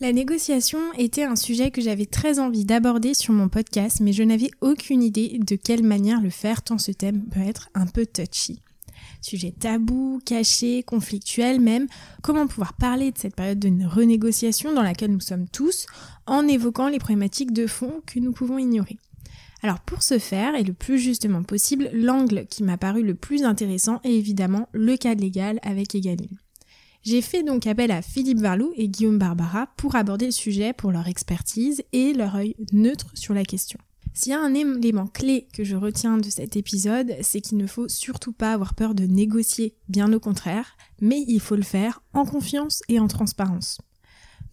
La négociation était un sujet que j'avais très envie d'aborder sur mon podcast, mais je n'avais aucune idée de quelle manière le faire tant ce thème peut être un peu touchy. Sujet tabou, caché, conflictuel même, comment pouvoir parler de cette période de renégociation dans laquelle nous sommes tous en évoquant les problématiques de fond que nous pouvons ignorer. Alors pour ce faire, et le plus justement possible, l'angle qui m'a paru le plus intéressant est évidemment le cadre légal avec Egalim. J'ai fait donc appel à Philippe Varlou et Guillaume Barbara pour aborder le sujet pour leur expertise et leur œil neutre sur la question. S'il y a un élément clé que je retiens de cet épisode, c'est qu'il ne faut surtout pas avoir peur de négocier, bien au contraire, mais il faut le faire en confiance et en transparence.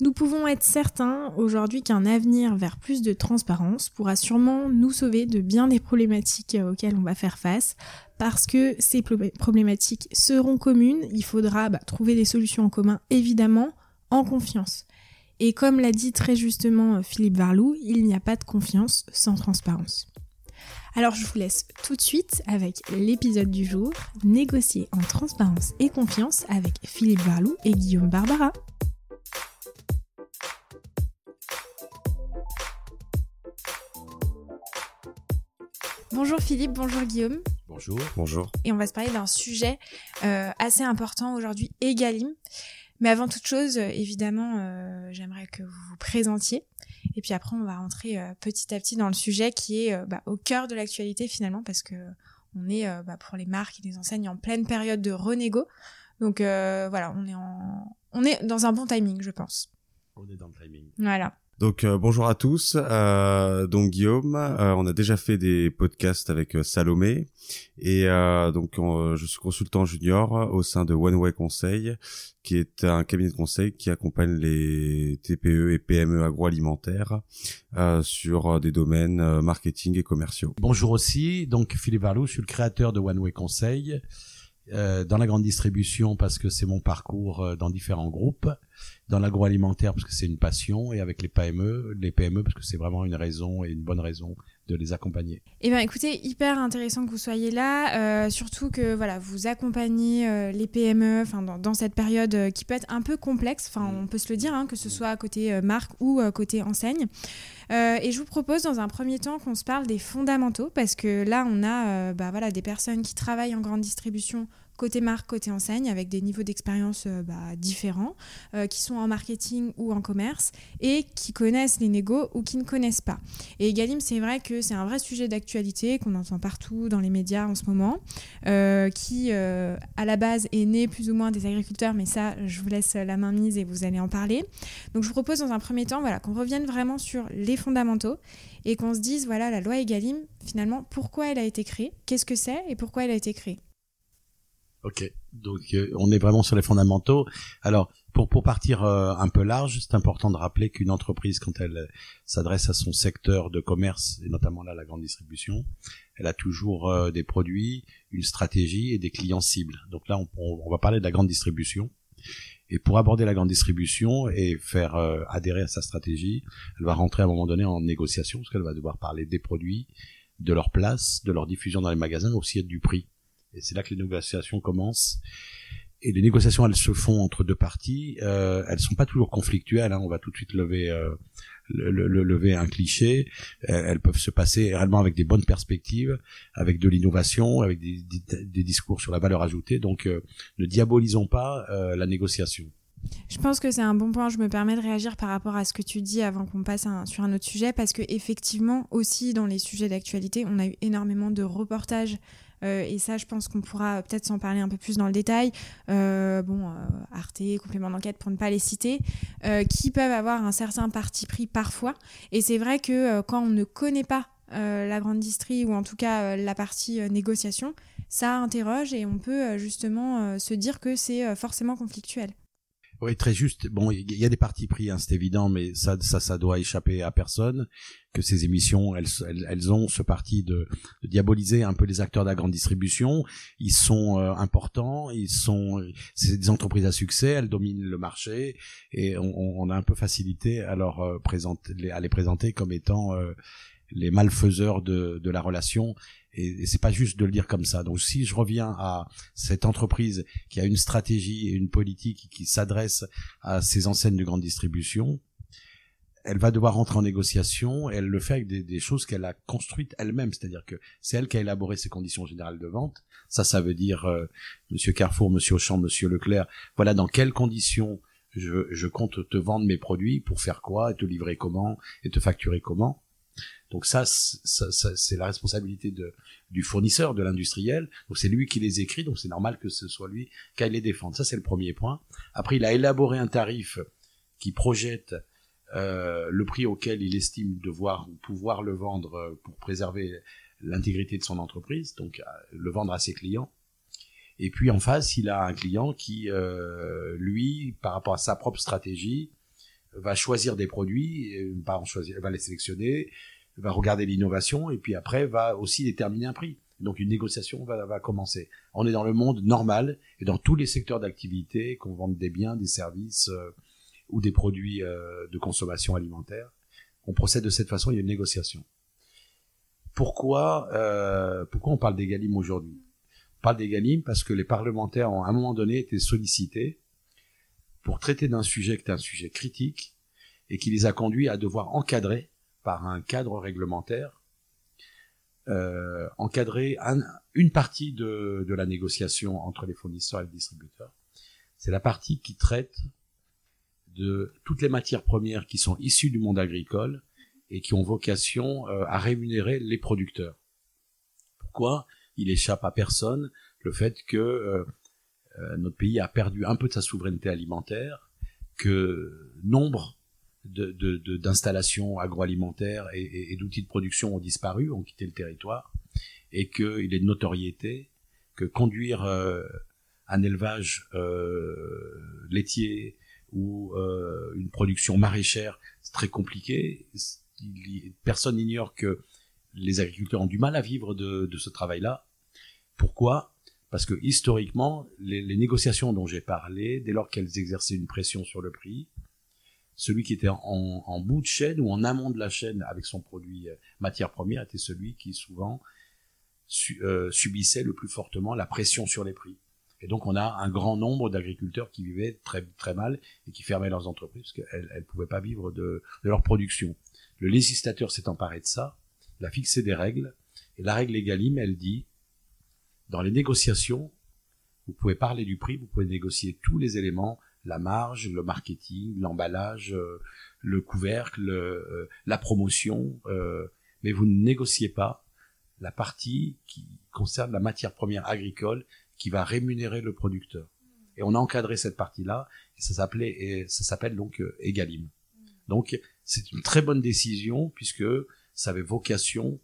Nous pouvons être certains aujourd'hui qu'un avenir vers plus de transparence pourra sûrement nous sauver de bien des problématiques auxquelles on va faire face, parce que ces problématiques seront communes, il faudra bah, trouver des solutions en commun évidemment en confiance. Et comme l'a dit très justement euh, Philippe Varlou, il n'y a pas de confiance sans transparence. Alors je vous laisse tout de suite avec l'épisode du jour, négocier en transparence et confiance avec Philippe Varlou et Guillaume Barbara. Bonjour Philippe, bonjour Guillaume. Bonjour. Bonjour. Et on va se parler d'un sujet euh, assez important aujourd'hui, Egalim. Mais avant toute chose, euh, évidemment, euh, j'aimerais que vous vous présentiez. Et puis après, on va rentrer euh, petit à petit dans le sujet qui est bah, au cœur de l'actualité finalement, parce que on est bah, pour les marques et les enseignes en pleine période de renégo. Donc voilà, on est en, on est dans un bon timing, je pense. On est dans le timing. Voilà. Donc euh, bonjour à tous. Euh, donc Guillaume, euh, on a déjà fait des podcasts avec Salomé et donc je suis consultant junior au sein de One Way Conseil, qui est un cabinet de conseil qui accompagne les TPE et PME agroalimentaires sur des domaines marketing et commerciaux. Bonjour aussi. Donc Philippe Varlou, je suis le créateur de One Way Conseil. dans la grande distribution parce que c'est mon parcours dans différents groupes dans l'agroalimentaire parce que c'est une passion et avec les PME, les PME parce que c'est vraiment une raison et une bonne raison de les accompagner. Eh bien, écoutez, hyper intéressant que vous soyez là, euh, surtout que voilà, vous accompagnez euh, les PME, enfin dans, dans, cette période euh, qui peut être un peu complexe, enfin on peut se le dire, hein, que ce soit à côté marque ou côté enseigne. et je vous propose dans un premier temps qu'on se parle des fondamentaux parce que là on a bah, voilà des personnes qui travaillent en grande distribution côté marque, côté enseigne, avec des niveaux d'expérience euh, bah, différents, euh, qui sont en marketing ou en commerce, et qui connaissent les négos ou qui ne connaissent pas. Et Egalim, c'est vrai que c'est un vrai sujet d'actualité qu'on entend partout dans les médias en ce moment, euh, qui à la base est né plus ou moins des agriculteurs, mais ça, je vous laisse la main mise et vous allez en parler. Donc je vous propose dans un premier temps voilà, qu'on revienne vraiment sur les fondamentaux et qu'on se dise, voilà, la loi Egalim, finalement, pourquoi elle a été créée, qu'est-ce que c'est et pourquoi elle a été créée. Ok, donc euh, on est vraiment sur les fondamentaux. Alors pour pour partir euh, un peu large, c'est important de rappeler qu'une entreprise quand elle euh, s'adresse à son secteur de commerce et notamment là la grande distribution, elle a toujours des produits, une stratégie et des clients cibles. Donc là on, on, va parler de la grande distribution. Et pour aborder la grande distribution et faire adhérer à sa stratégie, elle va rentrer à un moment donné en négociation parce qu'elle va devoir parler des produits, de leur place, de leur diffusion dans les magasins, aussi du prix. Et c'est là que les négociations commencent. Et les négociations, elles se font entre deux parties. Euh, elles sont pas toujours conflictuelles. Hein. On va tout de suite lever euh, le, le, lever un cliché. Elles peuvent se passer réellement avec des bonnes perspectives, avec de l'innovation, avec des, des, discours sur la valeur ajoutée. Donc, euh, ne diabolisons pas euh, la négociation. Je pense que c'est un bon point. Je me permets de réagir par rapport à ce que tu dis avant qu'on passe sur un autre sujet, parce que effectivement aussi dans les sujets d'actualité, on a eu énormément de reportages et ça, je pense qu'on pourra peut-être s'en parler un peu plus dans le détail. Euh, bon, euh, Arte, complément d'enquête pour ne pas les citer, qui peuvent avoir un certain parti pris parfois. Et c'est vrai que quand on ne connaît pas la grande ou en tout cas la partie négociation, ça interroge et on peut justement se dire que c'est forcément conflictuel. Oui, très juste. Bon, il y a des partis pris, hein, c'est évident, mais ça, ça, ça doit échapper à personne. Que ces émissions, elles, elles, ont ce parti de, de, diaboliser un peu les acteurs de la grande distribution. Ils sont euh, importants, ils sont, c'est des entreprises à succès, elles dominent le marché, et on, on a un peu facilité à leur euh, présenter, à les présenter comme étant euh, les malfaiseurs de, de la relation et, c'est pas juste de le dire comme ça. Donc si je reviens à cette entreprise qui a une stratégie et une politique qui s'adresse à ces enseignes de grande distribution, elle va devoir rentrer en négociation et elle le fait avec des, des choses qu'elle a construites elle-même, c'est-à-dire que c'est elle qui a élaboré ses conditions générales de vente. Ça, ça veut dire euh, Monsieur Carrefour, Monsieur Auchan, Monsieur Leclerc. Voilà dans quelles conditions je, je compte te vendre mes produits pour faire quoi et te livrer comment et te facturer comment. Donc ça, c'est la responsabilité du fournisseur, de l'industriel. Donc c'est lui qui les écrit, donc c'est normal que ce soit lui qui les défendre. Ça c'est le premier point. Après, il a élaboré un tarif qui projette euh, le prix auquel il estime devoir pouvoir le vendre pour préserver l'intégrité de son entreprise, donc euh, le vendre à ses clients. Et puis en face, il a un client qui, euh, lui, par rapport à sa propre stratégie, va choisir des produits, va en les sélectionner, va regarder l'innovation et puis après va aussi déterminer un prix. Donc une négociation va, commencer. On est dans le monde normal et dans tous les secteurs d'activité, qu'on vende des biens, des services, ou des produits euh, de consommation alimentaire. On procède de cette façon, il y a une négociation. Pourquoi, euh, pourquoi on parle d'Egalim aujourd'hui? On parle d'Egalim parce que les parlementaires ont à un moment donné été sollicités pour traiter d'un sujet qui est un sujet critique et qui les a conduits à devoir encadrer par un cadre réglementaire, euh, encadrer une partie de, la négociation entre les fournisseurs et les distributeurs. C'est la partie qui traite de toutes les matières premières qui sont issues du monde agricole et qui ont vocation euh, à rémunérer les producteurs. Pourquoi Il échappe à personne le fait que euh, notre pays a perdu un peu de sa souveraineté alimentaire, que nombre d'installations de, agroalimentaires et, d'outils de production ont disparu, ont quitté le territoire, et qu'il est de notoriété que conduire un élevage laitier ou euh, une production maraîchère, c'est très compliqué. Personne n'ignore que les agriculteurs ont du mal à vivre de ce travail-là. Pourquoi? Parce que historiquement, les, négociations dont j'ai parlé, dès lors qu'elles exerçaient une pression sur le prix, celui qui était en, bout de chaîne ou en amont de la chaîne avec son produit euh, matière première était celui qui souvent euh, subissait le plus fortement la pression sur les prix. Et donc on a un grand nombre d'agriculteurs qui vivaient très mal et qui fermaient leurs entreprises parce qu'elles ne pouvaient pas vivre de, de, leur production. Le législateur s'est emparé de ça, il a fixé des règles, et la règle Egalim, elle dit, dans les négociations, vous pouvez parler du prix, vous pouvez négocier tous les éléments, la marge, le marketing, l'emballage, euh, le couvercle, euh, la promotion, euh, mais vous ne négociez pas la partie qui concerne la matière première agricole qui va rémunérer le producteur. Et on a encadré cette partie-là, et ça s'appelait, ça s'appelle donc Egalim. Donc, c'est une très bonne décision puisque ça avait vocation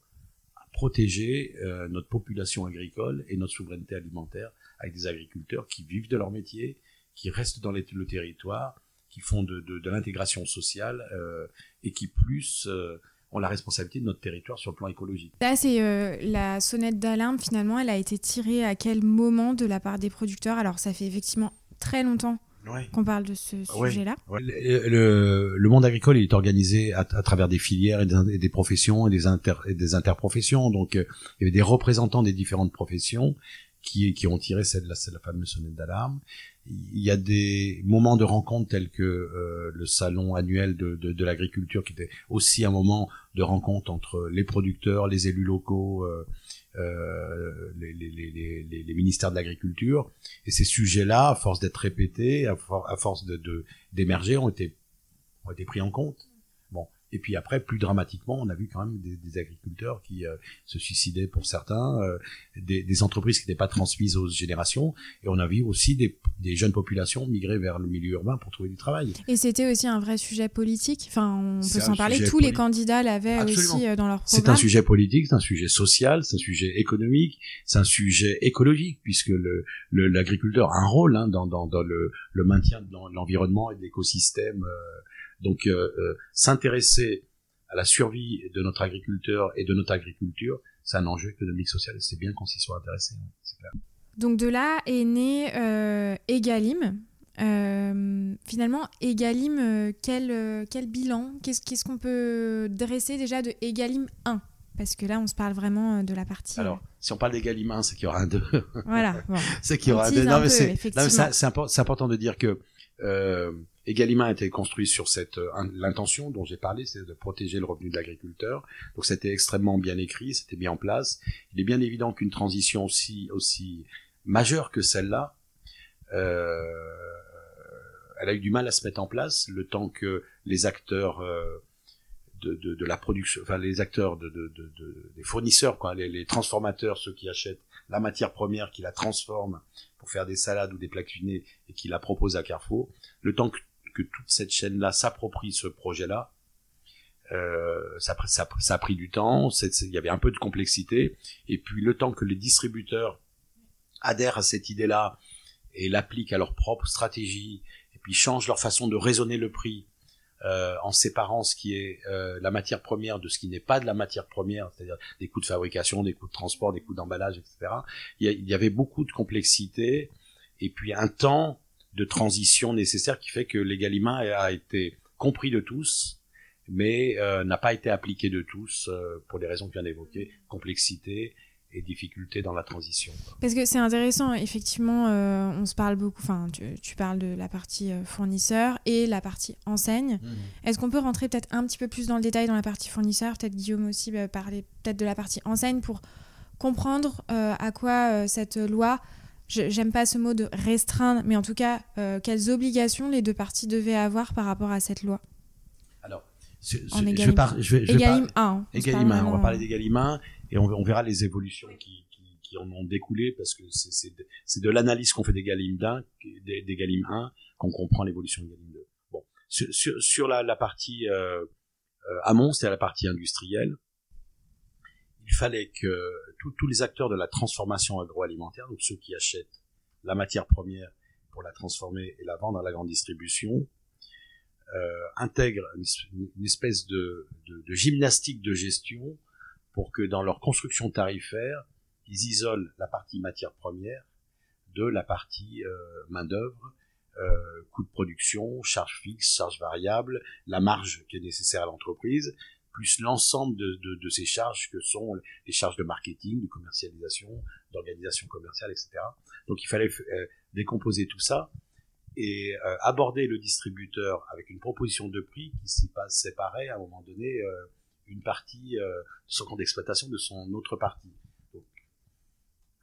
protéger euh, notre population agricole et notre souveraineté alimentaire avec des agriculteurs qui vivent de leur métier, qui restent dans le territoire, qui font de, de, l'intégration sociale euh, et qui plus euh, ont la responsabilité de notre territoire sur le plan écologique. Là, c'est la sonnette d'alarme, finalement, elle a été tirée à quel moment de la part des producteurs? Alors, ça fait effectivement très longtemps ouais. qu'on parle de ce sujet-là. Ouais. Le, le, le, monde agricole il est organisé à, à travers des filières et des, et des, professions et des, inter, et des interprofessions. Donc, euh, il y avait des représentants des différentes professions qui, qui ont tiré cette, la, la fameuse sonnette d'alarme il y a des moments de rencontre tels que euh, le salon annuel de, de, de l'agriculture qui était aussi un moment de rencontre entre les producteurs, les élus locaux, euh, euh, les, les, les, les, ministères de l'agriculture. Et ces sujets-là, à force d'être répétés, à, for à force d'émerger, ont été ont été pris en compte. Et puis après, plus dramatiquement, on a vu quand même des, des agriculteurs qui euh, se suicidaient pour certains, euh, des, des, entreprises qui n'étaient pas transmises aux générations, et on a vu aussi des, des, jeunes populations migrer vers le milieu urbain pour trouver du travail. Et c'était aussi un vrai sujet politique. Enfin, on peut s'en parler. Tous les candidats l'avaient aussi euh, dans leur programme. C'est un sujet politique, c'est un sujet social, c'est un sujet économique, c'est un sujet écologique, puisque le l'agriculteur a un rôle hein, dans, dans, dans le, le, maintien de l'environnement et de l'écosystème. Donc euh, euh, s'intéresser à la survie de notre agriculteur et de notre agriculture, c'est un enjeu économique social et c'est bien qu'on s'y soit intéressé, hein, clair. Donc de là est né euh, Egalim. Euh, finalement, Egalim, quel, quel bilan? Qu'est-ce qu'est-ce qu'on peut dresser déjà de Egalim 1 Parce que là, on se parle vraiment de la partie. Alors, si on parle d'Egalim 1, c'est qu'il y aura un 2. Voilà. Bon. c'est qu'il y aura un 2. Non, mais c'est important de dire que Euh, Egalima a été construit sur cette euh, l'intention dont j'ai parlé, c'est de protéger le revenu de l'agriculteur. Donc c'était extrêmement bien écrit, c'était mis en place. Il est bien évident qu'une transition aussi aussi majeure que celle-là, euh, elle a eu du mal à se mettre en place le temps que les acteurs euh, de, de, la production, enfin les acteurs de, de, des fournisseurs, quoi, les, transformateurs, ceux qui achètent la matière première, qui la transforment pour faire des salades ou des plats cuisinés et qui la proposent à Carrefour, le temps que toute cette chaîne-là s'approprie ce projet-là. Euh, ça, ça, a pris du temps, il y avait un peu de complexité, et puis le temps que les distributeurs adhèrent à cette idée-là et l'appliquent à leur propre stratégie, et puis changent leur façon de raisonner le prix euh, en séparant ce qui est euh, la matière première de ce qui n'est pas de la matière première, c'est-à-dire des coûts de fabrication, des coûts de transport, des coûts d'emballage, etc. Il y, avait beaucoup de complexité, et puis un temps de transition nécessaire qui fait que l'égaliment a été compris de tous, mais euh, n'a pas été appliqué de tous euh, pour les raisons que je viens d'évoquer, complexité et difficulté dans la transition. Parce que c'est intéressant, effectivement, euh, on se parle beaucoup, enfin, tu, parles de la partie fournisseur et la partie enseigne. Mmh. Est-ce qu'on peut rentrer peut-être un petit peu plus dans le détail dans la partie fournisseur? Peut-être Guillaume aussi bah, parler peut-être de la partie enseigne pour comprendre à quoi cette loi j'aime pas ce mot de restreindre, mais en tout cas, euh, quelles obligations les deux parties devaient avoir par rapport à cette loi? Alors, je, je, par, je, vais, je 1. Hein, on, va parler d'Egalim 1 et on, verra les évolutions qui, qui, en ont découlé parce que c'est de, de l'analyse qu'on fait d'Egalim 1, d'Egalim 1 qu'on comprend l'évolution d'Egalim 2. Bon, sur, sur, la, la, partie euh, euh, amont, c'est la partie industrielle il fallait que tous les acteurs de la transformation agroalimentaire, donc ceux qui achètent la matière première pour la transformer et la vendre à la grande distribution, euh, intègrent une, espèce de, gymnastique de gestion pour que dans leur construction tarifaire, ils isolent la partie matière première de la partie euh, main-d'œuvre, euh, coût de production, charges fixes, charges variables, la marge qui est nécessaire à l'entreprise, plus l'ensemble de, de, de, ces charges que sont les charges de marketing, de commercialisation, d'organisation commerciale, etc. Donc il fallait euh, décomposer tout ça et euh, aborder le distributeur avec une proposition de prix qui s'y passe séparée à un moment donné euh, une partie de son compte d'exploitation de son autre partie.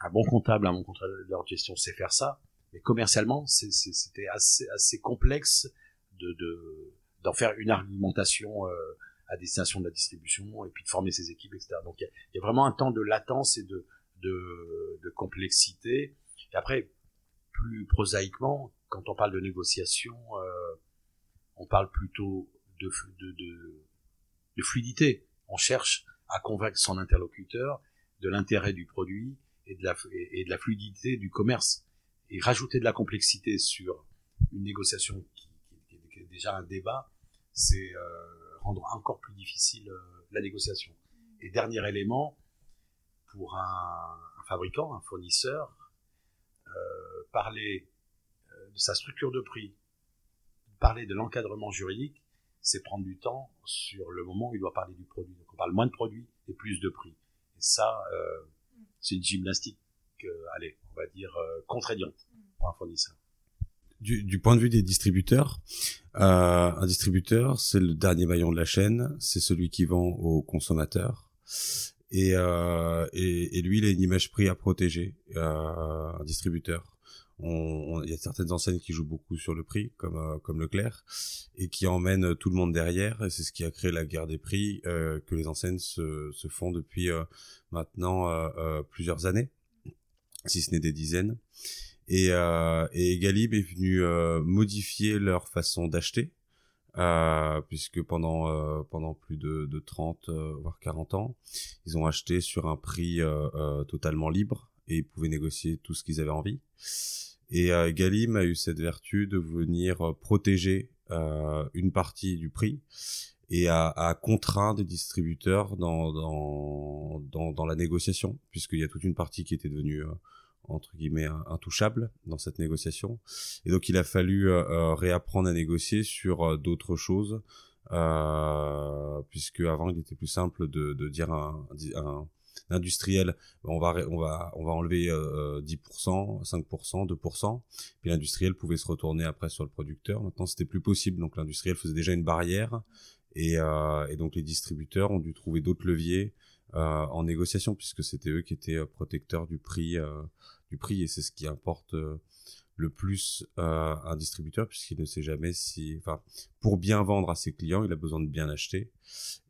Un bon comptable, un bon contrôleur de gestion sait faire ça, mais commercialement c'était assez, assez complexe de d'en faire une argumentation à destination de la distribution et puis de former ses équipes, etc. Donc il y, a vraiment un temps de latence et de, de, complexité. Et après, plus prosaïquement, quand on parle de négociation, euh, on parle plutôt de, de fluidité. On cherche à convaincre son interlocuteur de l'intérêt du produit et de, la, fluidité du commerce. Et rajouter de la complexité sur une négociation qui, est déjà un débat, c'est euh, rendre encore plus difficile euh, la négociation. Et dernier élément, pour un, fabricant, un fournisseur, euh, parler de sa structure de prix, parler de l'encadrement juridique, c'est prendre du temps sur le moment où il doit parler du produit. Donc on parle moins de produits et plus de prix. Et ça, c'est une gymnastique, allez, on va dire, contraignante pour un fournisseur du, du, point de vue des distributeurs, euh, un distributeur, c'est le dernier maillon de la chaîne, c'est celui qui vend aux consommateurs. Et, euh, et, et, lui, il a une image prix à protéger, euh, un distributeur. Il y a certaines enseignes qui jouent beaucoup sur le prix, comme euh, comme Leclerc, et qui emmènent tout le monde derrière. Et c'est ce qui a créé la guerre des prix euh, que les enseignes se, se font depuis euh, maintenant euh, plusieurs années, si ce n'est des dizaines. Et, euh, et Galib est venu euh, modifier leur façon d'acheter, euh, puisque pendant euh, pendant plus de, de 30 euh, voire 40 ans, ils ont acheté sur un prix euh, totalement libre et ils pouvaient négocier tout ce qu'ils avaient envie. Et Galim a eu cette vertu de venir protéger une partie du prix et à, à contraindre les distributeurs dans, dans, dans, dans la négociation, puisqu'il y a toute une partie qui était devenue entre guillemets intouchable dans cette négociation et donc il a fallu euh, euh, réapprendre à négocier sur euh, d'autres choses puisque avant il était plus simple de, de dire un, un, l'industriel, on va on va on va enlever 10%, 5%, 2%. Puis l'industriel pouvait se retourner après sur le producteur. Maintenant, c'était plus possible. Donc l'industriel faisait déjà une barrière et, et donc les distributeurs ont dû trouver d'autres leviers en négociation puisque c'était eux qui étaient protecteurs du prix du prix et c'est ce qui importe le plus euh, un distributeur puisqu'il ne sait jamais si, enfin, pour bien vendre à ses clients, il a besoin de bien acheter.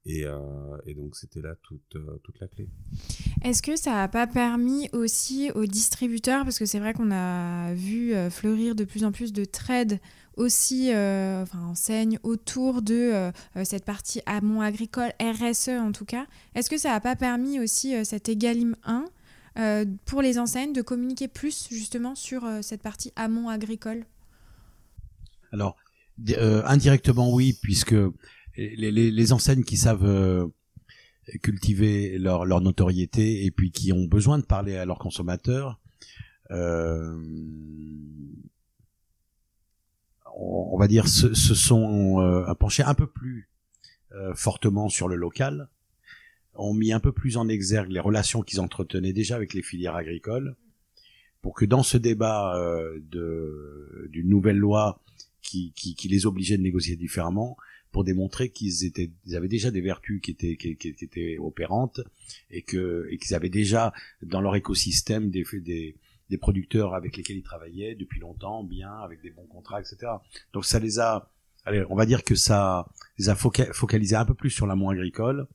Et, euh, et donc c'était là toute, euh, toute la clé. Est-ce que ça n'a pas permis aussi aux distributeurs, parce que c'est vrai qu'on a vu euh, fleurir de plus en plus de trades aussi, enfin enseignes autour de cette partie amont agricole, RSE en tout cas, est-ce que ça n'a pas permis aussi cet Egalim 1 euh, pour les enseignes de communiquer plus justement sur euh, cette partie amont agricole? Alors, euh, indirectement oui, puisque les, enseignes qui savent cultiver leur, leur, notoriété et puis qui ont besoin de parler à leurs consommateurs, on, va dire, se, se sont penchés un peu plus fortement sur le local ont mis un peu plus en exergue les relations qu'ils entretenaient déjà avec les filières agricoles, pour que dans ce débat euh, d'une nouvelle loi qui, qui, qui, les obligeait de négocier différemment, pour démontrer qu'ils étaient, ils avaient déjà des vertus qui étaient, qui, qui étaient opérantes et que et qu'ils avaient déjà dans leur écosystème des, des, des producteurs avec lesquels ils travaillaient depuis longtemps, bien, avec des bons contrats, etc. Donc ça les a, allez, on va dire que ça les a focalisés un peu plus sur l'amont agricole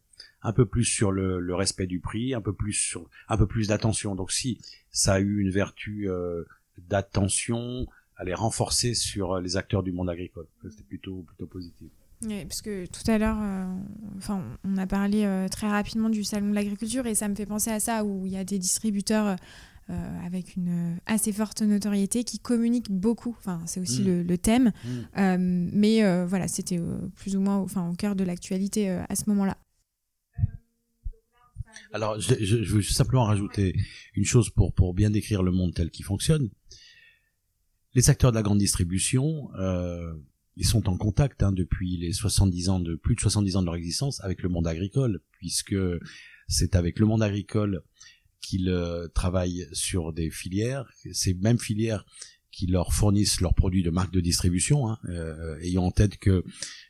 un peu plus sur le, le, respect du prix, un peu plus sur un peu plus d'attention. Donc si ça a eu une vertu euh, d'attention, elle est renforcée sur euh, les acteurs du monde agricole. C'était plutôt plutôt positif. Oui, parce que tout à l'heure, euh, enfin, on a parlé euh, très rapidement du salon de l'agriculture et ça me fait penser à ça où il y a des distributeurs euh, avec une assez forte notoriété qui communiquent beaucoup. Enfin, c'est aussi mm. le, le, thème, mm. mais voilà, c'était plus ou moins, enfin, au cœur de l'actualité à ce moment-là. Alors, je, veux simplement rajouter une chose pour, pour bien décrire le monde tel qu'il fonctionne. Les acteurs de la grande distribution, euh, ils sont en contact hein, depuis les 70 ans de plus de 70 ans de leur existence avec le monde agricole, puisque c'est avec le monde agricole qu'ils euh, travaillent sur des filières, ces mêmes filières qui leur fournissent leurs produits de marque de distribution, hein, euh, ayant en tête que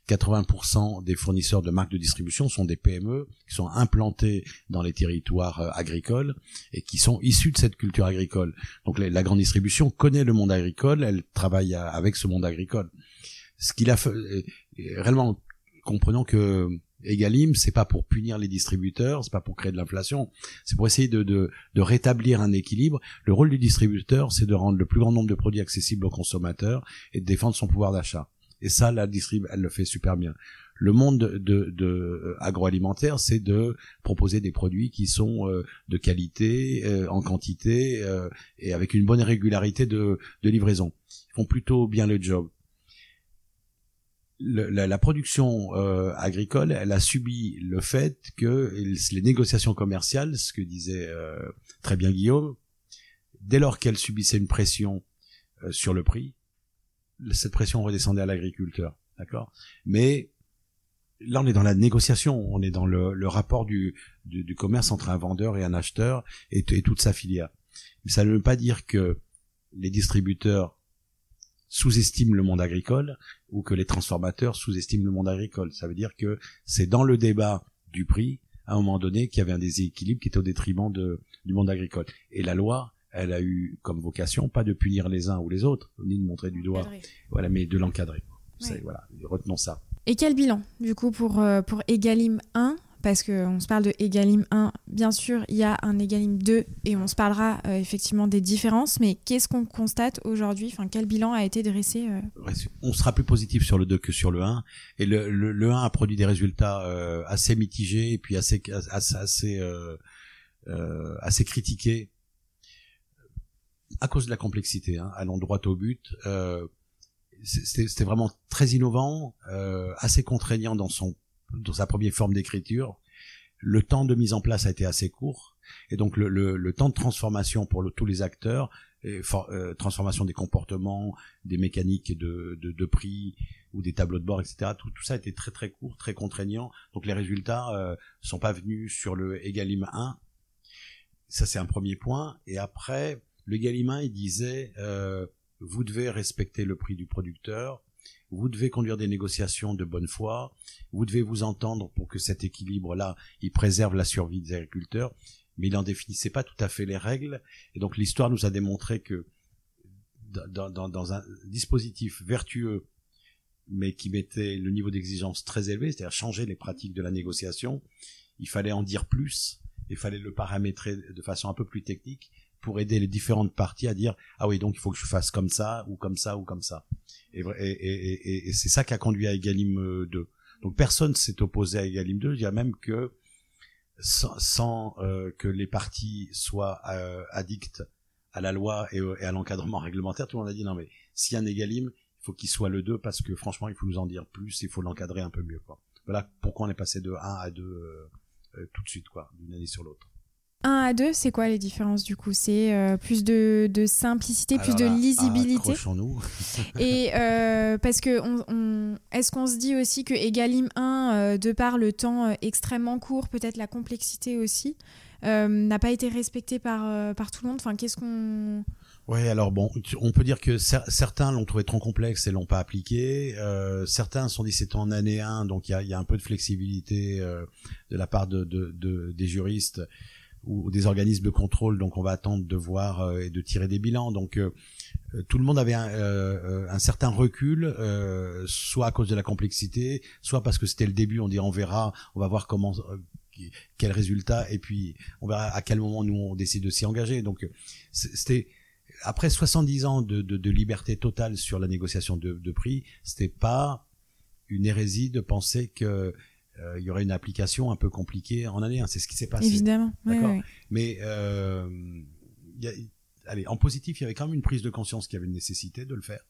80% des fournisseurs de marques de distribution sont des PME qui sont implantés dans les territoires euh, agricoles et qui sont issus de cette culture agricole. Donc la, grande distribution connaît le monde agricole, elle travaille avec ce monde agricole. Ce qu'il a fait, euh, réellement, comprenons que Egalim, c'est pas pour punir les distributeurs, c'est pas pour créer de l'inflation, c'est pour essayer de, de, de, rétablir un équilibre. Le rôle du distributeur, c'est de rendre le plus grand nombre de produits accessibles aux consommateurs et de défendre son pouvoir d'achat. Et ça, la distrib, elle le fait super bien. Le monde de, de, euh, agroalimentaire, c'est de proposer des produits qui sont euh, de qualité, euh, en quantité et avec une bonne régularité de, de livraison. Ils font plutôt bien le job. Le, la, la, production agricole, elle a subi le fait que les négociations commerciales, ce que disait très bien Guillaume, dès lors qu'elle subissait une pression sur le prix, cette pression redescendait à l'agriculteur, d'accord? Mais là, on est dans la négociation, on est dans le, le rapport du, du, du, commerce entre un vendeur et un acheteur et, et toute sa filière. Mais ça ne veut pas dire que les distributeurs sous-estiment le monde agricole ou que les transformateurs sous-estiment le monde agricole. Ça veut dire que c'est dans le débat du prix, à un moment donné, qu'il y avait un déséquilibre qui était au détriment de, du monde agricole. Et la loi elle a eu comme vocation pas de punir les uns ou les autres, ni de montrer du doigt, voilà, mais de l'encadrer. Voilà, retenons ça. Et quel bilan, du coup, pour, euh, pour Egalim 1 parce qu'on se parle de Egalim 1, bien sûr, il y a un Egalim 2 et on se parlera euh, effectivement des différences, mais qu'est-ce qu'on constate aujourd'hui? Enfin, quel bilan a été dressé euh? On sera plus positif sur le 2 que sur le 1, et le, le, 1 a produit des résultats assez mitigés et puis assez assez assez, assez critiqués à cause de la complexité, hein, allons droit au but. Euh, c'était vraiment très innovant, euh, assez contraignant dans son dans sa première forme d'écriture. Le temps de mise en place a été assez court, et donc le, temps de transformation pour tous les acteurs, euh, transformation des comportements, des mécaniques de, prix ou des tableaux de bord, etc. Tout, ça a été très très court, très contraignant. Donc les résultats euh, sont pas venus sur le Egalim 1 ça c'est un premier point. Et après, le Galimin, il disait, euh, vous devez respecter le prix du producteur, vous devez conduire des négociations de bonne foi, vous devez vous entendre pour que cet équilibre-là, il préserve la survie des agriculteurs, mais il n'en définissait pas tout à fait les règles. Et donc l'histoire nous a démontré que dans, dans, dans un dispositif vertueux, mais qui mettait le niveau d'exigence très élevé, c'est-à-dire changer les pratiques de la négociation, il fallait en dire plus, il fallait le paramétrer de façon un peu plus technique pour aider les différentes parties à dire ah oui donc il faut que je fasse comme ça ou comme ça ou comme ça et, et, et, et c'est ça qui a conduit à Egalim 2 donc personne s'est opposé à Egalim 2 il y a même que sans, sans euh, que les parties soient euh, addictes à la loi et, à l'encadrement réglementaire tout le monde a dit non mais s'il y a un Egalim il faut qu'il soit le 2 parce que franchement il faut nous en dire plus il faut l'encadrer un peu mieux quoi voilà pourquoi on est passé de 1 à 2 euh, euh, tout de suite quoi d'une année sur l'autre 1 à 2, c'est quoi les différences du coup? C'est euh, plus de, de, simplicité, plus de lisibilité? nous Et euh, parce que on, on, est-ce qu'on se dit aussi que Egalim 1, euh, de par le temps euh, extrêmement court, peut-être la complexité aussi, n'a pas été respecté par, par tout le monde? Enfin, qu'est-ce qu'on oui, alors bon, on peut dire que certains l'ont trouvé trop complexe et l'ont pas appliqué. Euh, certains sont dit c'est en année 1, donc il y a, y a, un peu de flexibilité euh, de la part de, de, de, des juristes ou des organismes de contrôle, donc on va attendre de voir euh, et de tirer des bilans. Donc euh, euh, tout le monde avait un, un certain recul, soit à cause de la complexité, soit parce que c'était le début. On dit on verra, on va voir comment, quel résultat, et puis on verra à quel moment nous on décide de s'y engager. Donc c'était après 70 ans de, de, de, liberté totale sur la négociation de, de prix, c'était pas une hérésie de penser que euh, il y aurait une application un peu compliquée en année. Hein, c'est ce qui s'est passé. Évidemment. Mais euh, y a, allez, en positif, il y avait quand même une prise de conscience qu'il y avait une nécessité de le faire.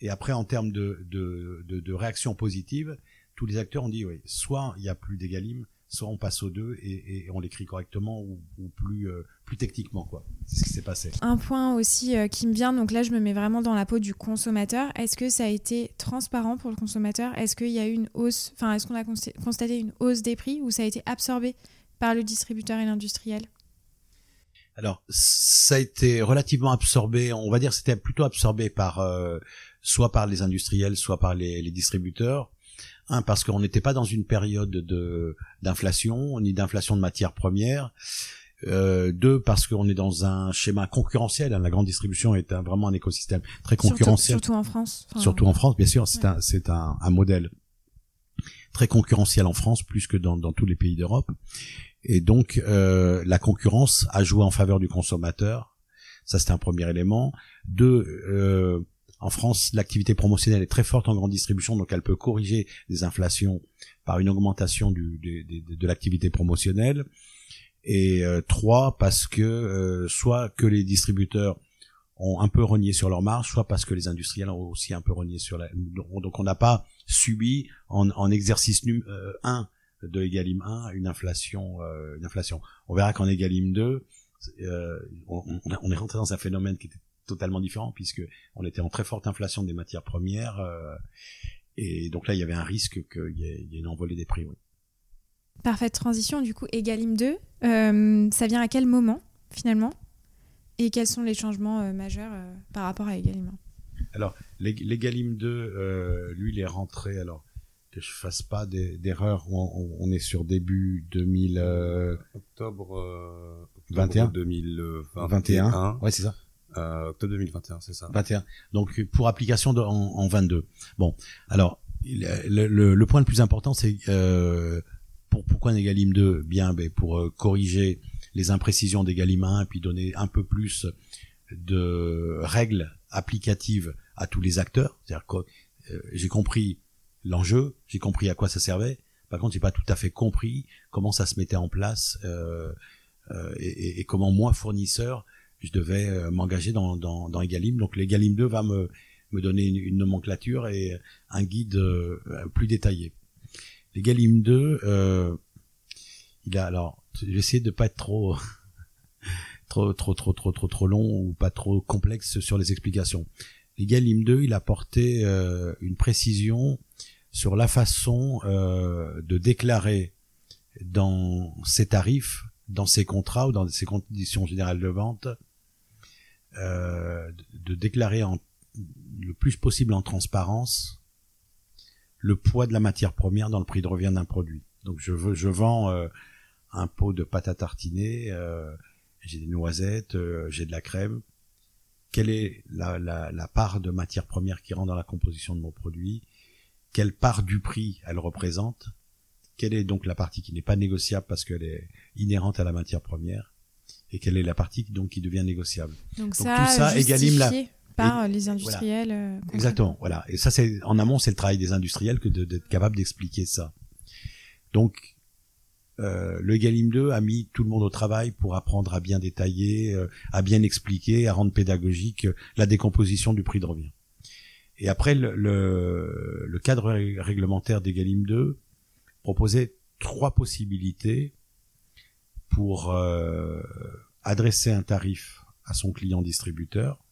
Et après, en termes de, de, de, de réaction positive, tous les acteurs ont dit oui, soit il n'y a plus d'égalim, soit on passe aux deux et, et on l'écrit correctement ou, ou plus euh, plus techniquement quoi. C'est ce qui s'est passé. Un point aussi euh, qui me vient, donc là je me mets vraiment dans la peau du consommateur. Est-ce que ça a été transparent pour le consommateur? Est-ce qu'il y a eu une hausse, enfin est-ce qu'on a constaté une hausse des prix ou ça a été absorbé par le distributeur et l'industriel? Alors, ça a été relativement absorbé. On va dire c'était plutôt absorbé par euh, soit par les industriels, soit par les, les distributeurs. Un, parce qu'on n'était pas dans une période de d'inflation, ni d'inflation de matières premières. Euh, deux, parce qu'on est dans un schéma concurrentiel. Hein. La grande distribution est un, vraiment un écosystème très concurrentiel. Surtout, en France. Enfin, surtout en France, bien sûr. C'est ouais. un, c'est un, un, modèle très concurrentiel en France, plus que dans, dans tous les pays d'Europe. Et donc, euh, la concurrence a joué en faveur du consommateur. Ça, c'est un premier élément. Deux, euh, en France, l'activité promotionnelle est très forte en grande distribution, donc elle peut corriger des inflations par une augmentation de, l'activité promotionnelle. Et euh, trois, parce que euh, soit que les distributeurs ont un peu renié sur leur marge, soit parce que les industriels ont aussi un peu renié sur la... Donc on n'a pas subi en, exercice num, euh, 1 de Egalim 1 une inflation. Une inflation. On verra qu'en Egalim 2, euh, on, on, est rentré dans un phénomène qui était totalement différent puisque on était en très forte inflation des matières premières euh, et donc là il y avait un risque qu'il y, ait une envolée des prix. Oui. Parfaite transition du coup Egalim 2, euh, ça vient à quel moment finalement? Et quels sont les changements euh, majeurs euh, par rapport à Egalim 1 Alors l'Egalim 2, lui il est rentré alors que je fasse pas d'erreur. On, on, est sur début 2000 octobre, octobre 21 2021. Ouais, c'est ça. Euh, octobre 2021, c'est ça. 21. Donc pour application de, en, en, 22. Bon, alors le, le, le point le plus important, c'est euh, pour pourquoi un Egalim 2 Bien, ben, pour euh, corriger les imprécisions d'Egalim 1 et puis donner un peu plus de règles applicatives à tous les acteurs. C'est-à-dire que euh, j'ai compris l'enjeu, j'ai compris à quoi ça servait. Par contre, j'ai pas tout à fait compris comment ça se mettait en place euh, et, et, comment moi, fournisseur, je devais euh, m'engager dans, dans, Egalim. Donc l'Egalim 2 va me, me donner une, nomenclature et un guide euh, plus détaillé. L'Egalim 2, euh, il a alors, j'essaie de pas être trop, trop, trop, trop, trop, trop, trop long ou pas trop complexe sur les explications. L'Egalim 2, il a apporté euh, une précision sur la façon de déclarer dans ses tarifs dans ses contrats ou dans ses conditions générales de vente euh, de déclarer le plus possible en transparence le poids de la matière première dans le prix de revient d'un produit. Donc je, veux, je vends euh, un pot de pâte à tartiner, euh, j'ai des noisettes, j'ai de la crème. Quelle est la, la, la, part de matière première qui rentre dans la composition de mon produit? Quelle part du prix elle représente? Quelle est donc la partie qui n'est pas négociable parce qu'elle est inhérente à la matière première? Et quelle est la partie donc qui devient négociable Donc, ça, tout ça, Egalim la par les industriels. Euh, Exactement, voilà. Et ça, c'est en amont, c'est le travail des industriels que d'être capable d'expliquer ça. Donc, euh, le Galim 2 a mis tout le monde au travail pour apprendre à bien détailler, euh, à bien expliquer, à rendre pédagogique euh, la décomposition du prix de revient. Et après, le, le, le cadre réglementaire des Galim 2 proposait trois possibilités pour adresser un tarif à son client distributeur